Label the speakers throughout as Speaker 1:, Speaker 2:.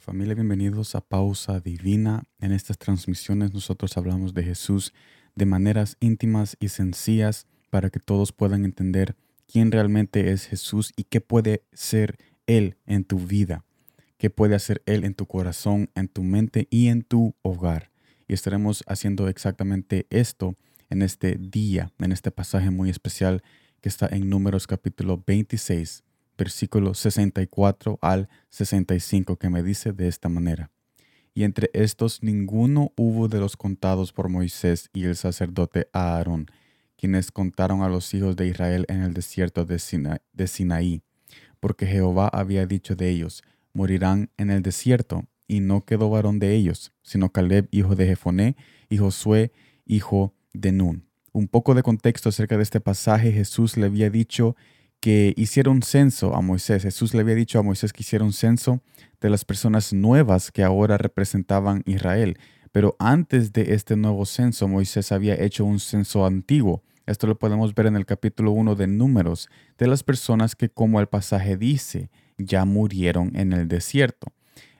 Speaker 1: Familia, bienvenidos a Pausa Divina. En estas transmisiones nosotros hablamos de Jesús de maneras íntimas y sencillas para que todos puedan entender quién realmente es Jesús y qué puede ser Él en tu vida, qué puede hacer Él en tu corazón, en tu mente y en tu hogar. Y estaremos haciendo exactamente esto en este día, en este pasaje muy especial que está en Números capítulo 26 versículo 64 al 65, que me dice de esta manera. Y entre estos ninguno hubo de los contados por Moisés y el sacerdote Aarón, quienes contaron a los hijos de Israel en el desierto de, Sinaí, porque Jehová había dicho de ellos, morirán en el desierto, y no quedó varón de ellos, sino Caleb, hijo de Jefoné, y Josué, hijo de Nun. Un poco de contexto acerca de este pasaje, Jesús le había dicho que hiciera un censo a Moisés. Jesús le había dicho a Moisés que hiciera un censo de las personas nuevas que ahora representaban Israel. Pero antes de este nuevo censo, Moisés había hecho un censo antiguo. Esto lo podemos ver en el capítulo 1 de Números, de las personas que, como el pasaje dice, ya murieron en el desierto.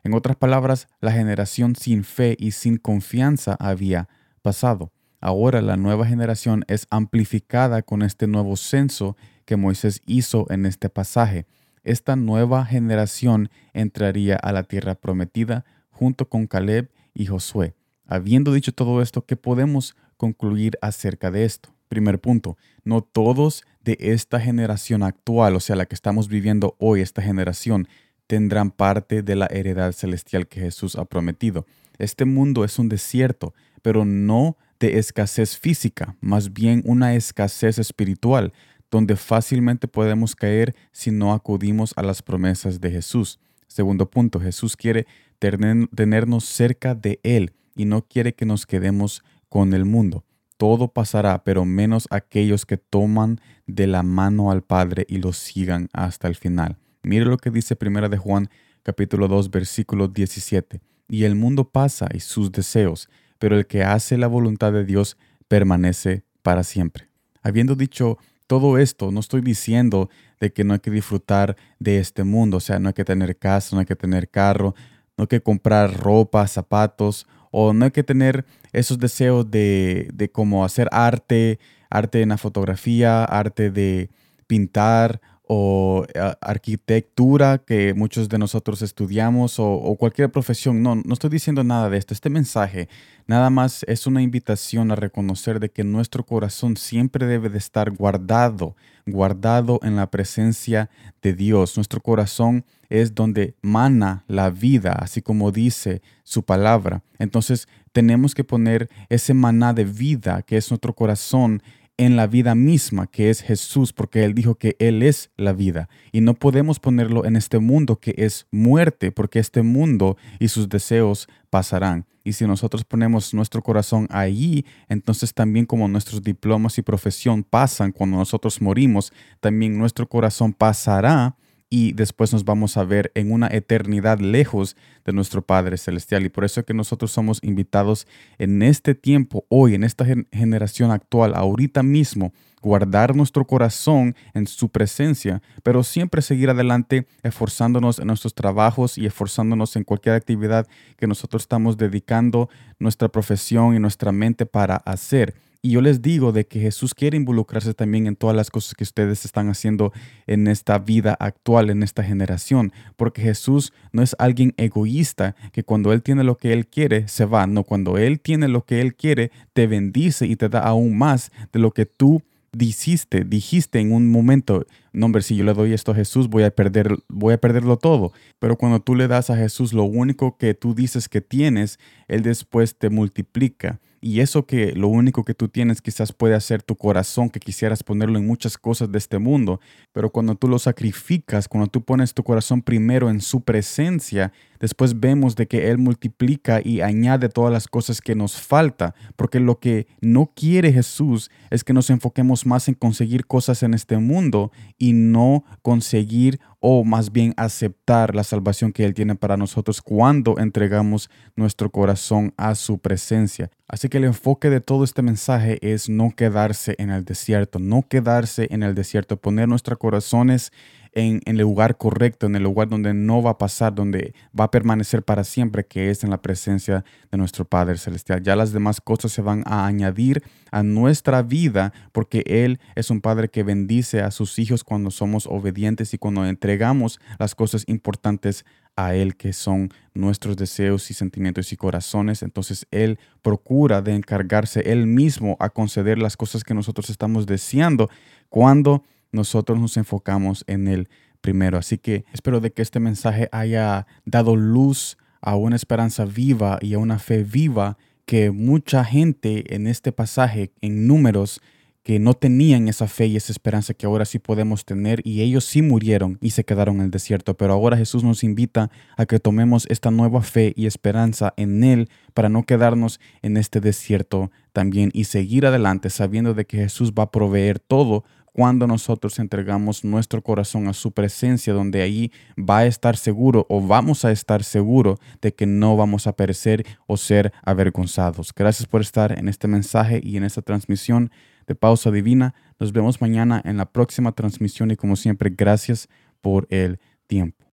Speaker 1: En otras palabras, la generación sin fe y sin confianza había pasado. Ahora la nueva generación es amplificada con este nuevo censo que Moisés hizo en este pasaje. Esta nueva generación entraría a la tierra prometida junto con Caleb y Josué. Habiendo dicho todo esto, ¿qué podemos concluir acerca de esto? Primer punto, no todos de esta generación actual, o sea, la que estamos viviendo hoy, esta generación, tendrán parte de la heredad celestial que Jesús ha prometido. Este mundo es un desierto, pero no de escasez física, más bien una escasez espiritual donde fácilmente podemos caer si no acudimos a las promesas de Jesús. Segundo punto, Jesús quiere tenernos cerca de Él y no quiere que nos quedemos con el mundo. Todo pasará, pero menos aquellos que toman de la mano al Padre y lo sigan hasta el final. Mire lo que dice Primera de Juan capítulo 2 versículo 17. Y el mundo pasa y sus deseos, pero el que hace la voluntad de Dios permanece para siempre. Habiendo dicho todo esto, no estoy diciendo de que no hay que disfrutar de este mundo, o sea, no hay que tener casa, no hay que tener carro, no hay que comprar ropa, zapatos, o no hay que tener esos deseos de, de como hacer arte, arte en la fotografía, arte de pintar o arquitectura que muchos de nosotros estudiamos o, cualquier profesión. No, no estoy diciendo nada de esto. Este mensaje nada más es una invitación a reconocer de que nuestro corazón siempre debe de estar guardado, guardado en la presencia de Dios. Nuestro corazón es donde mana la vida, así como dice su palabra. Entonces tenemos que poner ese maná de vida que es nuestro corazón en la vida misma, que es Jesús, porque Él dijo que Él es la vida. Y no podemos ponerlo en este mundo que es muerte, porque este mundo y sus deseos pasarán. Y si nosotros ponemos nuestro corazón allí, entonces también como nuestros diplomas y profesión pasan cuando nosotros morimos, también nuestro corazón pasará y después nos vamos a ver en una eternidad lejos de nuestro Padre Celestial. Y por eso es que nosotros somos invitados en este tiempo, hoy, en esta generación actual, ahorita mismo, guardar nuestro corazón en su presencia, pero siempre seguir adelante esforzándonos en nuestros trabajos y esforzándonos en cualquier actividad que nosotros estamos dedicando nuestra profesión y nuestra mente para hacer y yo les digo de que Jesús quiere involucrarse también en todas las cosas que ustedes están haciendo en esta vida actual, en esta generación, porque Jesús no es alguien egoísta que cuando Él tiene lo que Él quiere, se va. No, cuando Él tiene lo que Él quiere, te bendice y te da aún más de lo que tú dijiste, dijiste en un momento, no hombre, si yo le doy esto a Jesús, voy a perder, voy a perderlo todo. Pero cuando tú le das a Jesús lo único que tú dices que tienes, Él después te multiplica y eso que lo único que tú tienes quizás puede hacer tu corazón, que quisieras ponerlo en muchas cosas de este mundo, pero cuando tú lo sacrificas, cuando tú pones tu corazón primero en su presencia, después vemos de que Él multiplica y añade todas las cosas que nos falta, porque lo que no quiere Jesús es que nos enfoquemos más en conseguir cosas en este mundo y no conseguir o más bien aceptar la salvación que Él tiene para nosotros cuando entregamos nuestro corazón a su presencia. Así que el enfoque de todo este mensaje es no quedarse en el desierto, no quedarse en el desierto, poner nuestros corazones en, el lugar correcto, en el lugar donde no va a pasar, donde va a permanecer para siempre, que es en la presencia de nuestro Padre Celestial. Ya las demás cosas se van a añadir a nuestra vida porque Él es un Padre que bendice a sus hijos cuando somos obedientes y cuando entregamos las cosas importantes a Él, que son nuestros deseos y sentimientos y corazones. Entonces Él procura de encargarse Él mismo a conceder las cosas que nosotros estamos deseando cuando nosotros nos enfocamos en Él primero. Así que espero de que este mensaje haya dado luz a una esperanza viva y a una fe viva que mucha gente en este pasaje, en números, que no tenían esa fe y esa esperanza que ahora sí podemos tener y ellos sí murieron y se quedaron en el desierto. Pero ahora Jesús nos invita a que tomemos esta nueva fe y esperanza en Él para no quedarnos en este desierto también y seguir adelante sabiendo de que Jesús va a proveer todo cuando nosotros entregamos nuestro corazón a su presencia, donde ahí va a estar seguro o vamos a estar seguro de que no vamos a perecer o ser avergonzados. Gracias por estar en este mensaje y en esta transmisión de Pausa Divina. Nos vemos mañana en la próxima transmisión y como siempre, gracias por el tiempo.